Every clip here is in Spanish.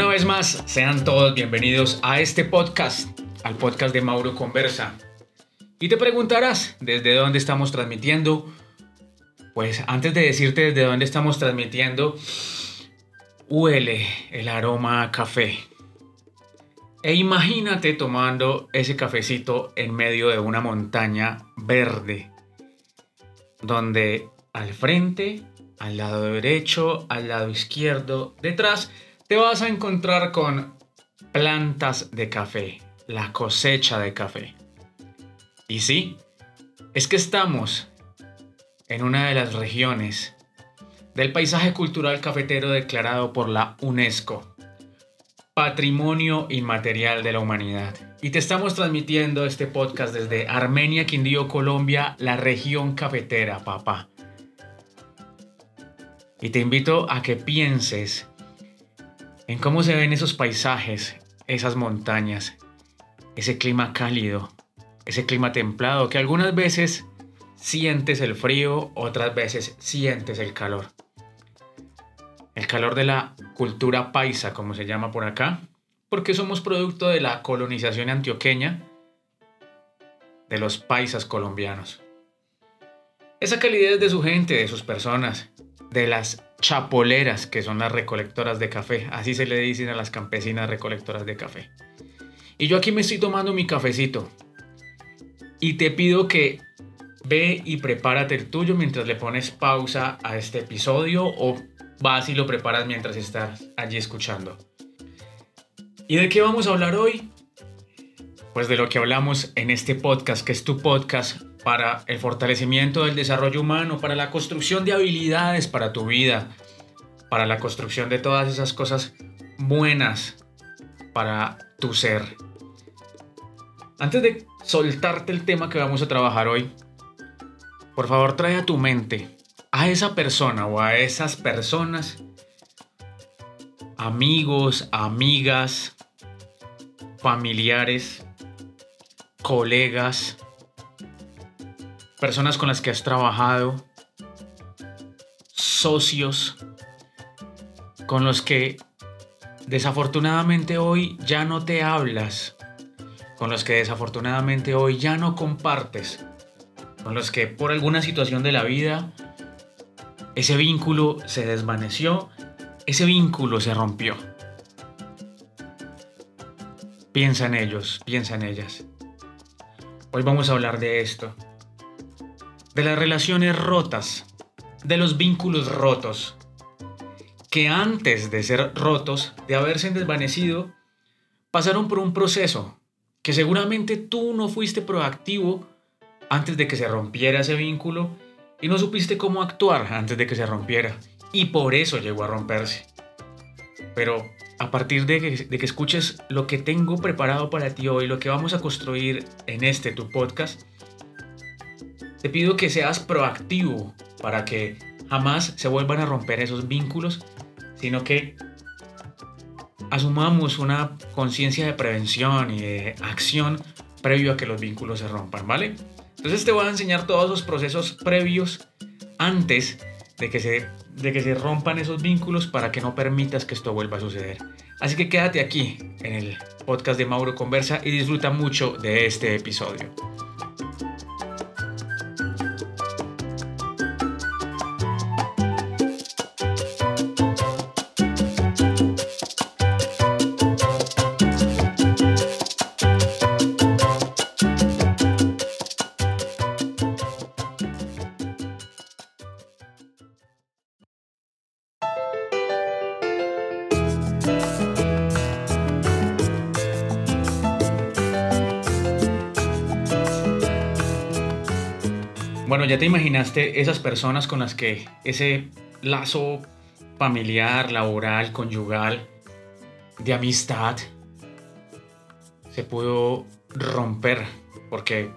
Una vez más, sean todos bienvenidos a este podcast, al podcast de Mauro Conversa. Y te preguntarás, ¿desde dónde estamos transmitiendo? Pues antes de decirte desde dónde estamos transmitiendo, huele el aroma a café. E imagínate tomando ese cafecito en medio de una montaña verde, donde al frente, al lado derecho, al lado izquierdo, detrás, te vas a encontrar con plantas de café, la cosecha de café. Y sí, es que estamos en una de las regiones del paisaje cultural cafetero declarado por la UNESCO, Patrimonio Inmaterial de la Humanidad. Y te estamos transmitiendo este podcast desde Armenia, Quindío, Colombia, la región cafetera, papá. Y te invito a que pienses en cómo se ven esos paisajes, esas montañas, ese clima cálido, ese clima templado que algunas veces sientes el frío, otras veces sientes el calor. El calor de la cultura paisa, como se llama por acá, porque somos producto de la colonización antioqueña de los paisas colombianos. Esa calidez de su gente, de sus personas, de las chapoleras, que son las recolectoras de café, así se le dicen a las campesinas recolectoras de café. Y yo aquí me estoy tomando mi cafecito. Y te pido que ve y prepárate el tuyo mientras le pones pausa a este episodio o vas y lo preparas mientras estás allí escuchando. ¿Y de qué vamos a hablar hoy? Pues de lo que hablamos en este podcast, que es tu podcast para el fortalecimiento del desarrollo humano, para la construcción de habilidades para tu vida, para la construcción de todas esas cosas buenas para tu ser. Antes de soltarte el tema que vamos a trabajar hoy, por favor trae a tu mente a esa persona o a esas personas, amigos, amigas, familiares, colegas, personas con las que has trabajado, socios, con los que desafortunadamente hoy ya no te hablas con los que desafortunadamente hoy ya no compartes, con los que por alguna situación de la vida ese vínculo se desvaneció, ese vínculo se rompió. Piensa en ellos, piensa en ellas. Hoy vamos a hablar de esto, de las relaciones rotas, de los vínculos rotos, que antes de ser rotos, de haberse desvanecido, pasaron por un proceso, que seguramente tú no fuiste proactivo antes de que se rompiera ese vínculo y no supiste cómo actuar antes de que se rompiera y por eso llegó a romperse. Pero a partir de que, de que escuches lo que tengo preparado para ti hoy, lo que vamos a construir en este tu podcast, te pido que seas proactivo para que jamás se vuelvan a romper esos vínculos, sino que asumamos una conciencia de prevención y de acción previo a que los vínculos se rompan, ¿vale? Entonces te voy a enseñar todos los procesos previos antes de que se, de que se rompan esos vínculos para que no permitas que esto vuelva a suceder. Así que quédate aquí en el podcast de Mauro Conversa y disfruta mucho de este episodio. Bueno, ya te imaginaste esas personas con las que ese lazo familiar, laboral, conyugal, de amistad, se pudo romper porque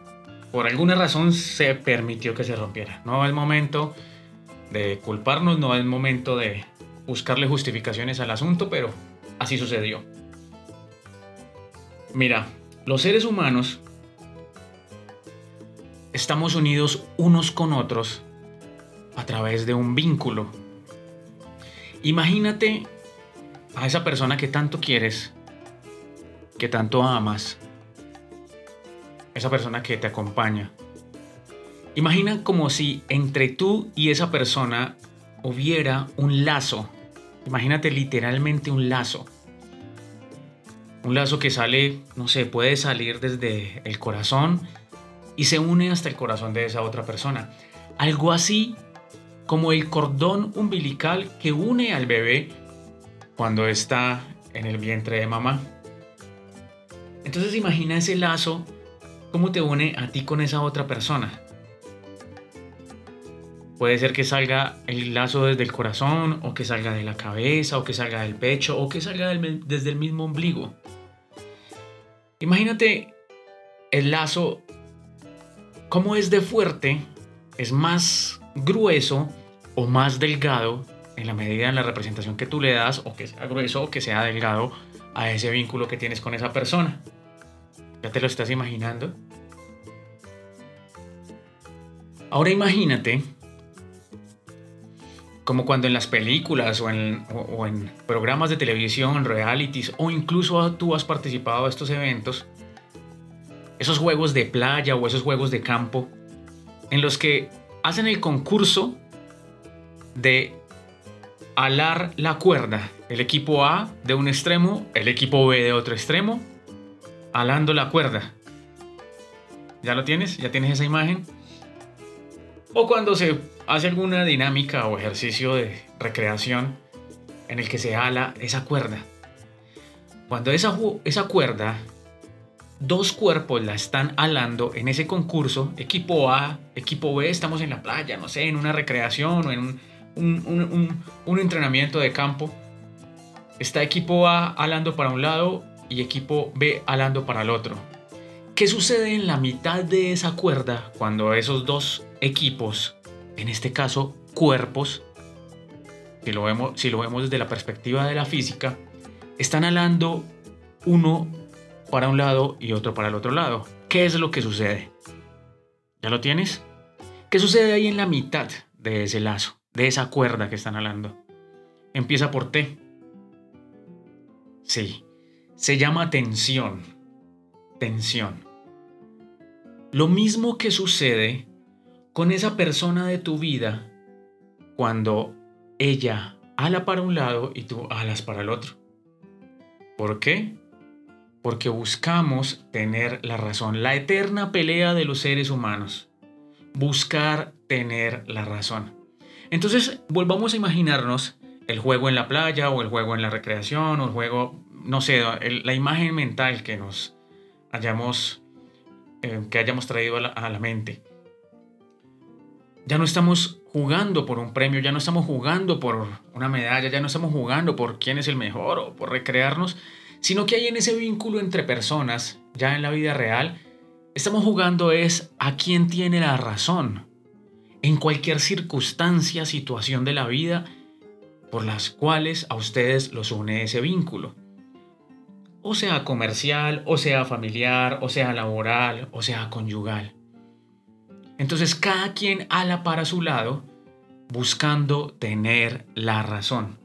por alguna razón se permitió que se rompiera. No el momento de culparnos, no el momento de buscarle justificaciones al asunto, pero así sucedió. Mira, los seres humanos estamos unidos unos con otros a través de un vínculo. Imagínate a esa persona que tanto quieres, que tanto amas, esa persona que te acompaña. Imagina como si entre tú y esa persona hubiera un lazo. Imagínate literalmente un lazo. Un lazo que sale, no sé, puede salir desde el corazón y se une hasta el corazón de esa otra persona. Algo así como el cordón umbilical que une al bebé cuando está en el vientre de mamá. Entonces imagina ese lazo, cómo te une a ti con esa otra persona. Puede ser que salga el lazo desde el corazón, o que salga de la cabeza, o que salga del pecho, o que salga desde el mismo ombligo. Imagínate el lazo, cómo es de fuerte, es más grueso o más delgado en la medida en la representación que tú le das, o que sea grueso o que sea delgado, a ese vínculo que tienes con esa persona. ¿Ya te lo estás imaginando? Ahora imagínate como cuando en las películas o en, programas de televisión, realities o incluso tú has participado de estos eventos, esos juegos de playa o esos juegos de campo, en los que hacen el concurso de alar la cuerda, el equipo A de un extremo, el equipo B de otro extremo, alando la cuerda. ¿Ya lo tienes? ¿Ya tienes esa imagen? O cuando se hace alguna dinámica o ejercicio de recreación en el que se ala esa cuerda. Cuando esa, esa cuerda, dos cuerpos la están alando en ese concurso, equipo A, equipo B, estamos en la playa, no sé, en una recreación o en un, entrenamiento de campo. Está equipo A alando para un lado y equipo B alando para el otro. ¿Qué sucede en la mitad de esa cuerda cuando esos dos equipos en este caso cuerpos, si lo vemos, si lo vemos desde la perspectiva de la física, están alando uno para un lado y otro para el otro lado. ¿Qué es lo que sucede? ¿Ya lo tienes? ¿Qué sucede ahí en la mitad de ese lazo, de esa cuerda que están alando? Empieza por T. Sí, se llama tensión. Tensión. Lo mismo que sucede con esa persona de tu vida cuando ella ala para un lado y tú alas para el otro. ¿Por qué? Porque buscamos tener la razón, la eterna pelea de los seres humanos. Buscar tener la razón. Entonces, volvamos a imaginarnos el juego en la playa o el juego en la recreación o el juego, no sé, la imagen mental que nos hayamos, eh, que hayamos traído a la mente. Ya no estamos jugando por un premio, ya no estamos jugando por una medalla, ya no estamos jugando por quién es el mejor o por recrearnos, sino que hay en ese vínculo entre personas, ya en la vida real, estamos jugando es a quién tiene la razón en cualquier circunstancia, situación de la vida por las cuales a ustedes los une ese vínculo. O sea comercial, o sea familiar, o sea laboral, o sea conyugal. Entonces cada quien ala para su lado buscando tener la razón.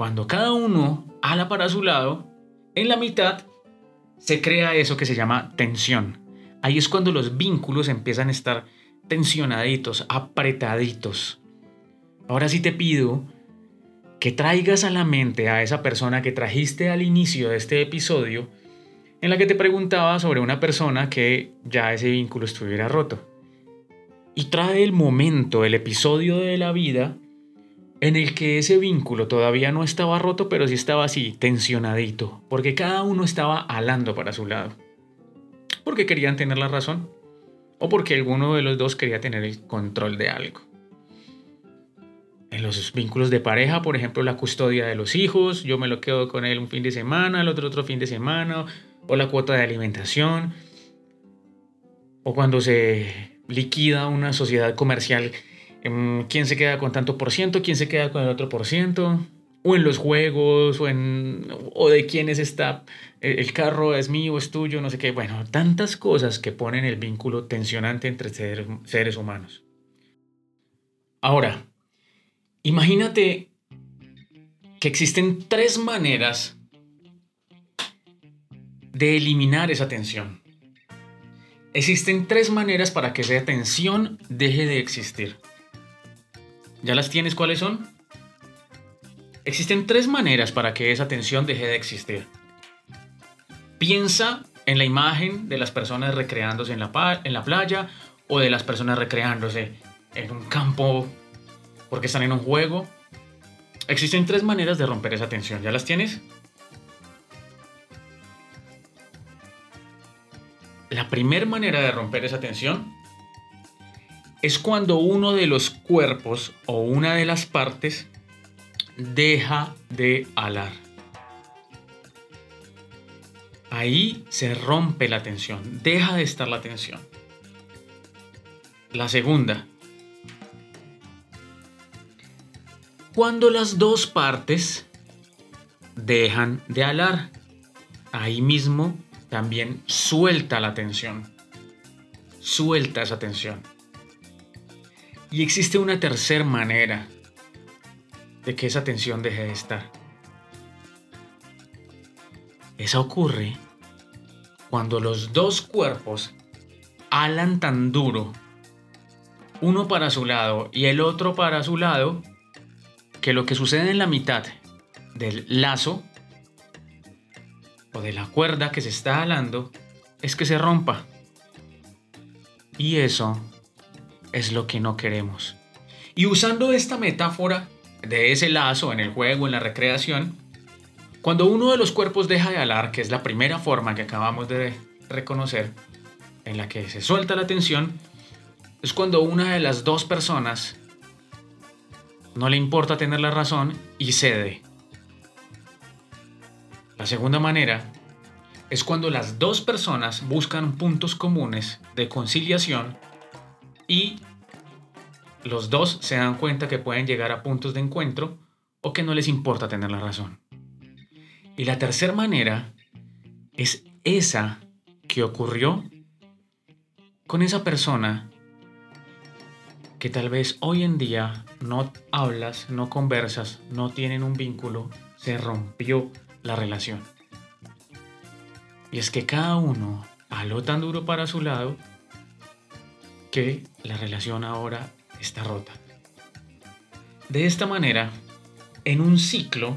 Cuando cada uno ala para su lado, en la mitad se crea eso que se llama tensión. Ahí es cuando los vínculos empiezan a estar tensionaditos, apretaditos. Ahora sí te pido que traigas a la mente a esa persona que trajiste al inicio de este episodio en la que te preguntaba sobre una persona que ya ese vínculo estuviera roto. Y trae el momento, el episodio de la vida en el que ese vínculo todavía no estaba roto, pero sí estaba así, tensionadito, porque cada uno estaba alando para su lado. Porque querían tener la razón, o porque alguno de los dos quería tener el control de algo. En los vínculos de pareja, por ejemplo, la custodia de los hijos, yo me lo quedo con él un fin de semana, el otro otro fin de semana, o la cuota de alimentación, o cuando se liquida una sociedad comercial, quién se queda con tanto por ciento, quién se queda con el otro por ciento, o en los juegos, o, en, o de quién es esta, el carro es mío, es tuyo, no sé qué, bueno, tantas cosas que ponen el vínculo tensionante entre seres humanos. Ahora, imagínate que existen tres maneras de eliminar esa tensión. Existen tres maneras para que esa tensión deje de existir. ¿Ya las tienes cuáles son? Existen tres maneras para que esa tensión deje de existir. Piensa en la imagen de las personas recreándose en la, en la playa o de las personas recreándose en un campo porque están en un juego. Existen tres maneras de romper esa tensión. ¿Ya las tienes? La primera manera de romper esa tensión es cuando uno de los cuerpos o una de las partes deja de alar. Ahí se rompe la tensión, deja de estar la tensión. La segunda, cuando las dos partes dejan de alar. Ahí mismo también suelta la tensión. Suelta esa tensión. Y existe una tercera manera de que esa tensión deje de estar. Esa ocurre cuando los dos cuerpos alan tan duro, uno para su lado y el otro para su lado, que lo que sucede en la mitad del lazo o de la cuerda que se está alando es que se rompa. Y eso es lo que no queremos. Y usando esta metáfora de ese lazo en el juego, en la recreación, cuando uno de los cuerpos deja de alar, que es la primera forma que acabamos de reconocer, en la que se suelta la tensión, es cuando una de las dos personas no le importa tener la razón y cede. La segunda manera es cuando las dos personas buscan puntos comunes de conciliación y los dos se dan cuenta que pueden llegar a puntos de encuentro o que no les importa tener la razón. Y la tercera manera es esa que ocurrió con esa persona que tal vez hoy en día no hablas, no conversas, no tienen un vínculo, se rompió la relación. Y es que cada uno aló tan duro para su lado que la relación ahora está rota. De esta manera, en un ciclo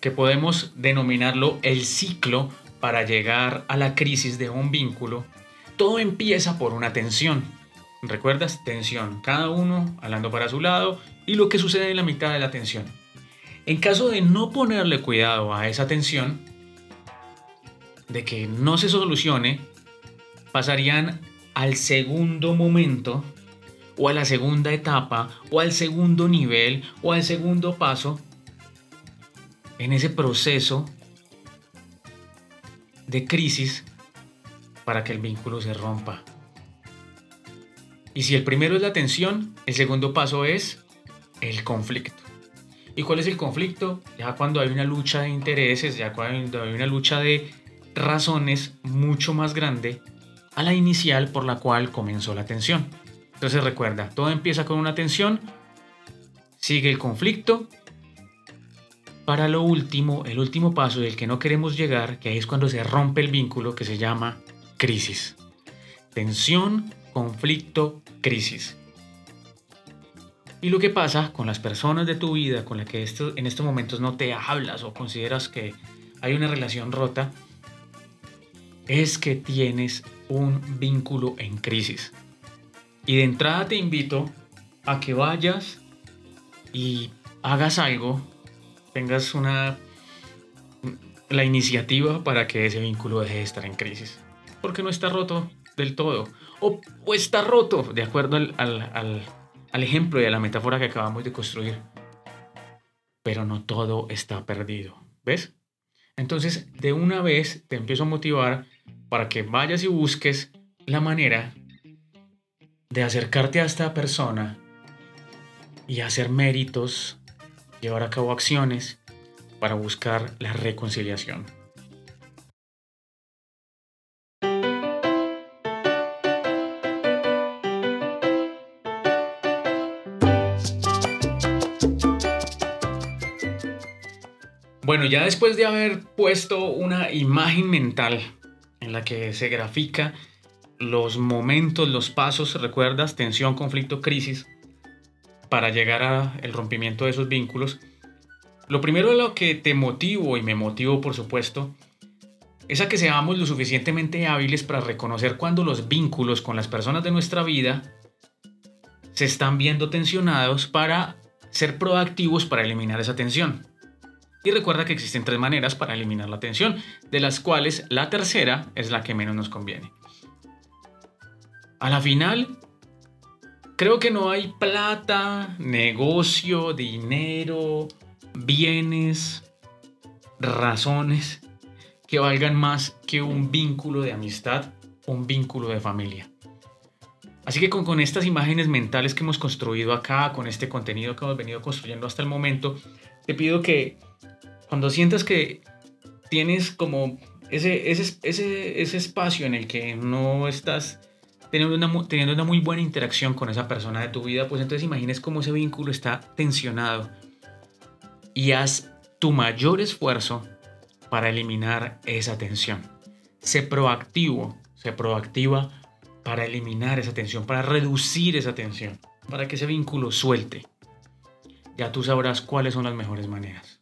que podemos denominarlo el ciclo para llegar a la crisis de un vínculo, todo empieza por una tensión. ¿Recuerdas? Tensión. Cada uno hablando para su lado y lo que sucede en la mitad de la tensión. En caso de no ponerle cuidado a esa tensión, de que no se solucione, pasarían al segundo momento o a la segunda etapa o al segundo nivel o al segundo paso en ese proceso de crisis para que el vínculo se rompa. Y si el primero es la tensión, el segundo paso es el conflicto. ¿Y cuál es el conflicto? Ya cuando hay una lucha de intereses, ya cuando hay una lucha de razones mucho más grande a la inicial por la cual comenzó la tensión. Entonces recuerda, todo empieza con una tensión, sigue el conflicto, para lo último, el último paso del que no queremos llegar, que es cuando se rompe el vínculo que se llama crisis. Tensión, conflicto, crisis. Y lo que pasa con las personas de tu vida con las que en estos momentos no te hablas o consideras que hay una relación rota, es que tienes un vínculo en crisis. Y de entrada te invito a que vayas y hagas algo, tengas una la iniciativa para que ese vínculo deje de estar en crisis. Porque no está roto del todo. O, está roto, de acuerdo al, al, al ejemplo y a la metáfora que acabamos de construir. Pero no todo está perdido. ¿Ves? Entonces, de una vez te empiezo a motivar para que vayas y busques la manera de acercarte a esta persona y hacer méritos, llevar a cabo acciones para buscar la reconciliación. Bueno, ya después de haber puesto una imagen mental en la que se grafica los momentos, los pasos, recuerdas, tensión, conflicto, crisis, para llegar al rompimiento de esos vínculos, lo primero de lo que te motivo y me motivo, por supuesto, es a que seamos lo suficientemente hábiles para reconocer cuando los vínculos con las personas de nuestra vida se están viendo tensionados para ser proactivos para eliminar esa tensión. Y recuerda que existen tres maneras para eliminar la tensión, de las cuales la tercera es la que menos nos conviene. A la final, creo que no hay plata, negocio, dinero, bienes, razones que valgan más que un vínculo de amistad, un vínculo de familia. Así que con, estas imágenes mentales que hemos construido acá, con este contenido que hemos venido construyendo hasta el momento, te pido que cuando sientas que tienes como ese, ese, ese, espacio en el que no estás teniendo una, teniendo una muy buena interacción con esa persona de tu vida, pues entonces imagines cómo ese vínculo está tensionado y haz tu mayor esfuerzo para eliminar esa tensión. Sé proactivo, sé proactiva para eliminar esa tensión, para reducir esa tensión, para que ese vínculo suelte. Ya tú sabrás cuáles son las mejores maneras.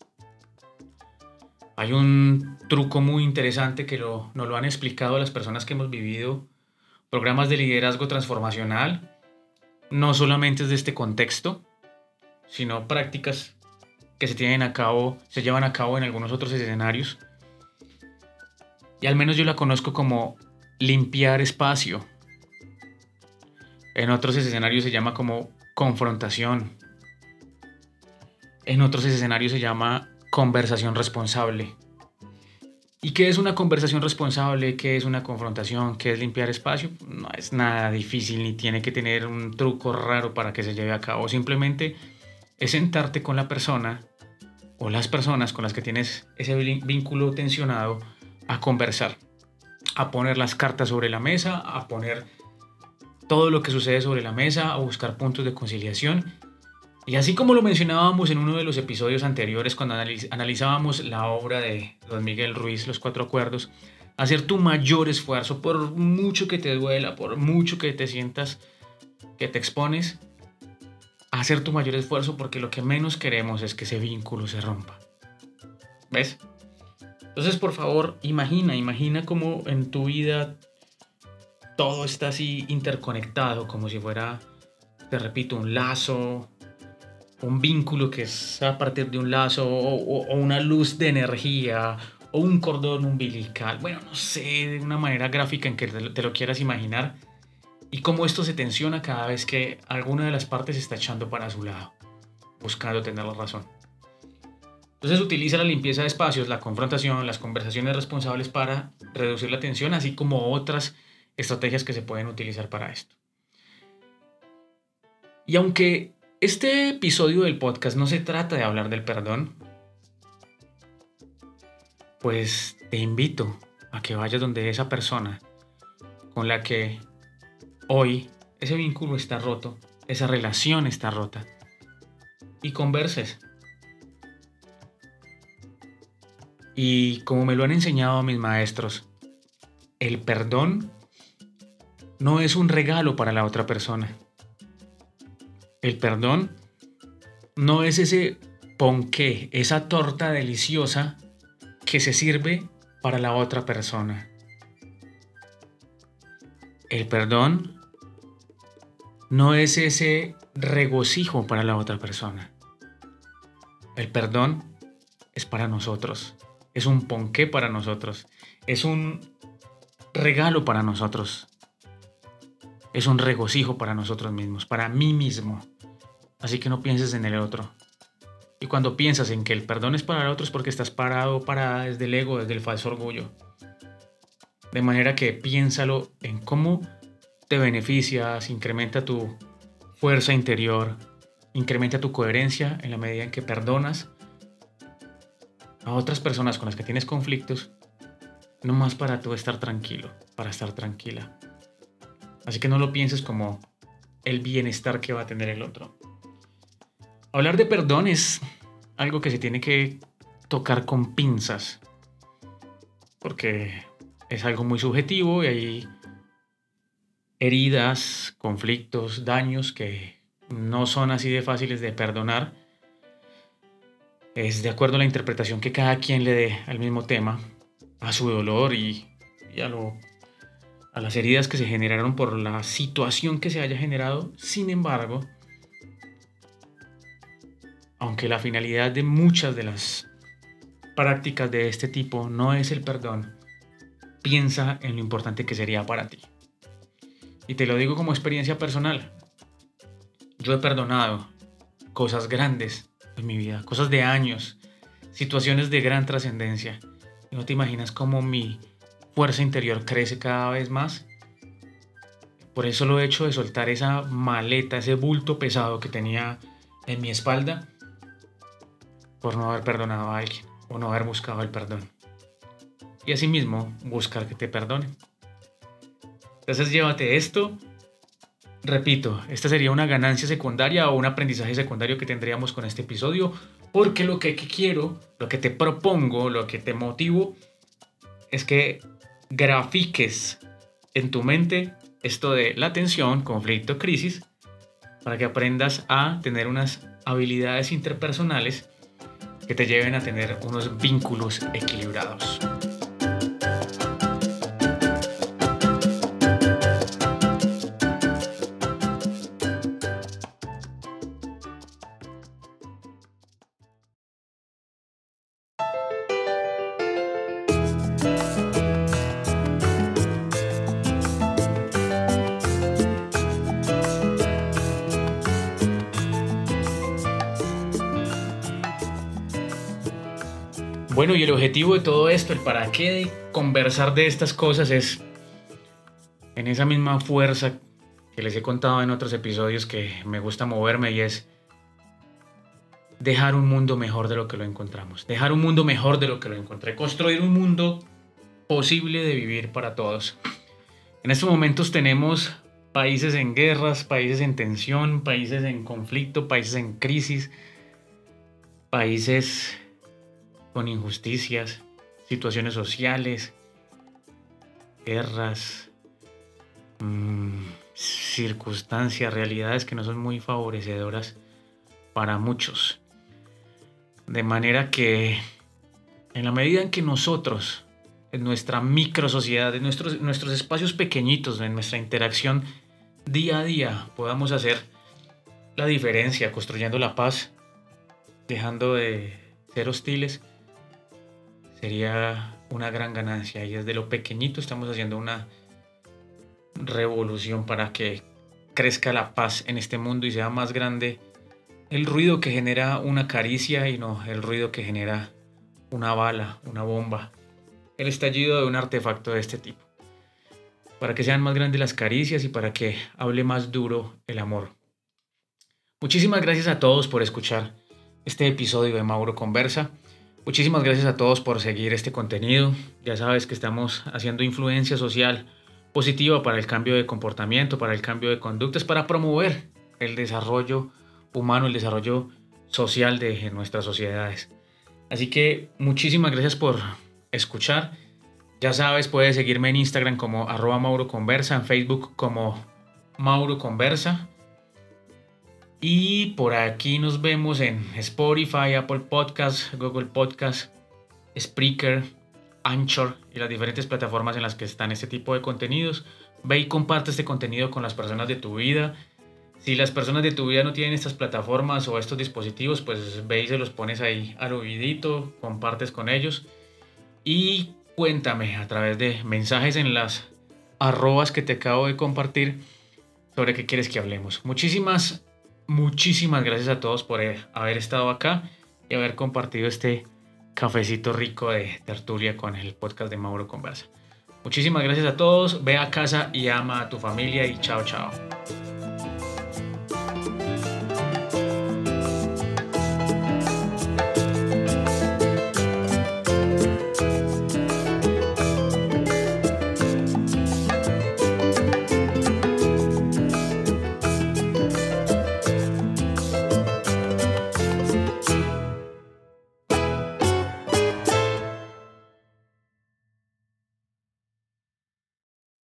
Hay un truco muy interesante que lo, nos lo han explicado las personas que hemos vivido programas de liderazgo transformacional, no solamente de este contexto, sino prácticas que se tienen a cabo, se llevan a cabo en algunos otros escenarios. Y al menos yo la conozco como limpiar espacio. En otros escenarios se llama como confrontación. En otros escenarios se llama conversación responsable. ¿Y qué es una conversación responsable? ¿Qué es una confrontación? ¿Qué es limpiar espacio? No es nada difícil ni tiene que tener un truco raro para que se lleve a cabo. Simplemente es sentarte con la persona o las personas con las que tienes ese vínculo tensionado a conversar, a poner las cartas sobre la mesa, a poner todo lo que sucede sobre la mesa, a buscar puntos de conciliación y así como lo mencionábamos en uno de los episodios anteriores cuando analizábamos la obra de Don Miguel Ruiz, Los Cuatro Acuerdos, hacer tu mayor esfuerzo, por mucho que te duela, por mucho que te sientas que te expones, hacer tu mayor esfuerzo porque lo que menos queremos es que ese vínculo se rompa. ¿Ves? Entonces, por favor, imagina, imagina cómo en tu vida todo está así interconectado, como si fuera, te repito, un lazo, un vínculo que es a partir de un lazo o, una luz de energía o un cordón umbilical, bueno, no sé, de una manera gráfica en que te lo quieras imaginar y cómo esto se tensiona cada vez que alguna de las partes está echando para su lado, buscando tener la razón. Entonces utiliza la limpieza de espacios, la confrontación, las conversaciones responsables para reducir la tensión, así como otras estrategias que se pueden utilizar para esto. Y aunque este episodio del podcast no se trata de hablar del perdón. Pues te invito a que vayas donde esa persona con la que hoy ese vínculo está roto, esa relación está rota, y converses. Y como me lo han enseñado mis maestros, el perdón no es un regalo para la otra persona el perdón no es ese ponqué, esa torta deliciosa que se sirve para la otra persona. El perdón no es ese regocijo para la otra persona. El perdón es para nosotros, es un ponqué para nosotros, es un regalo para nosotros, es un regocijo para nosotros mismos, para mí mismo. Así que no pienses en el otro. Y cuando piensas en que el perdón es para el otro es porque estás parado para desde el ego, desde el falso orgullo. De manera que piénsalo en cómo te beneficias, incrementa tu fuerza interior, incrementa tu coherencia en la medida en que perdonas a otras personas con las que tienes conflictos, no más para tú estar tranquilo, para estar tranquila. Así que no lo pienses como el bienestar que va a tener el otro. Hablar de perdón es algo que se tiene que tocar con pinzas, porque es algo muy subjetivo y hay heridas, conflictos, daños que no son así de fáciles de perdonar. Es de acuerdo a la interpretación que cada quien le dé al mismo tema, a su dolor y, a, lo, a las heridas que se generaron por la situación que se haya generado. Sin embargo, aunque la finalidad de muchas de las prácticas de este tipo no es el perdón, piensa en lo importante que sería para ti. Y te lo digo como experiencia personal. Yo he perdonado cosas grandes en mi vida, cosas de años, situaciones de gran trascendencia. No te imaginas cómo mi fuerza interior crece cada vez más. Por eso lo he hecho de soltar esa maleta, ese bulto pesado que tenía en mi espalda por no haber perdonado a alguien o no haber buscado el perdón. Y asimismo, buscar que te perdonen. Entonces llévate esto. Repito, esta sería una ganancia secundaria o un aprendizaje secundario que tendríamos con este episodio, porque lo que quiero, lo que te propongo, lo que te motivo, es que grafiques en tu mente esto de la tensión, conflicto, crisis, para que aprendas a tener unas habilidades interpersonales que te lleven a tener unos vínculos equilibrados. Bueno, y el objetivo de todo esto, el para qué de conversar de estas cosas es en esa misma fuerza que les he contado en otros episodios que me gusta moverme y es dejar un mundo mejor de lo que lo encontramos, dejar un mundo mejor de lo que lo encontré, construir un mundo posible de vivir para todos. En estos momentos tenemos países en guerras, países en tensión, países en conflicto, países en crisis, países con injusticias, situaciones sociales, guerras, mm, circunstancias, realidades que no son muy favorecedoras para muchos. De manera que en la medida en que nosotros, en nuestra micro sociedad, en nuestros, nuestros espacios pequeñitos, en nuestra interacción día a día, podamos hacer la diferencia, construyendo la paz, dejando de ser hostiles, sería una gran ganancia y desde lo pequeñito estamos haciendo una revolución para que crezca la paz en este mundo y sea más grande el ruido que genera una caricia y no el ruido que genera una bala, una bomba, el estallido de un artefacto de este tipo. Para que sean más grandes las caricias y para que hable más duro el amor. Muchísimas gracias a todos por escuchar este episodio de Mauro Conversa. Muchísimas gracias a todos por seguir este contenido. Ya sabes que estamos haciendo influencia social positiva para el cambio de comportamiento, para el cambio de conductas, para promover el desarrollo humano, el desarrollo social de nuestras sociedades. Así que muchísimas gracias por escuchar. Ya sabes, puedes seguirme en Instagram como arroba Mauro en Facebook como Mauro Conversa. Y por aquí nos vemos en Spotify, Apple Podcasts, Google Podcasts, Spreaker, Anchor y las diferentes plataformas en las que están este tipo de contenidos. Ve y comparte este contenido con las personas de tu vida. Si las personas de tu vida no tienen estas plataformas o estos dispositivos, pues ve y se los pones ahí al oídito, compartes con ellos. Y cuéntame a través de mensajes en las arrobas que te acabo de compartir sobre qué quieres que hablemos. Muchísimas Muchísimas gracias a todos por eh, haber estado acá y haber compartido este cafecito rico de tertulia con el podcast de Mauro Conversa. Muchísimas gracias a todos. Ve a casa y ama a tu familia y chao, chao.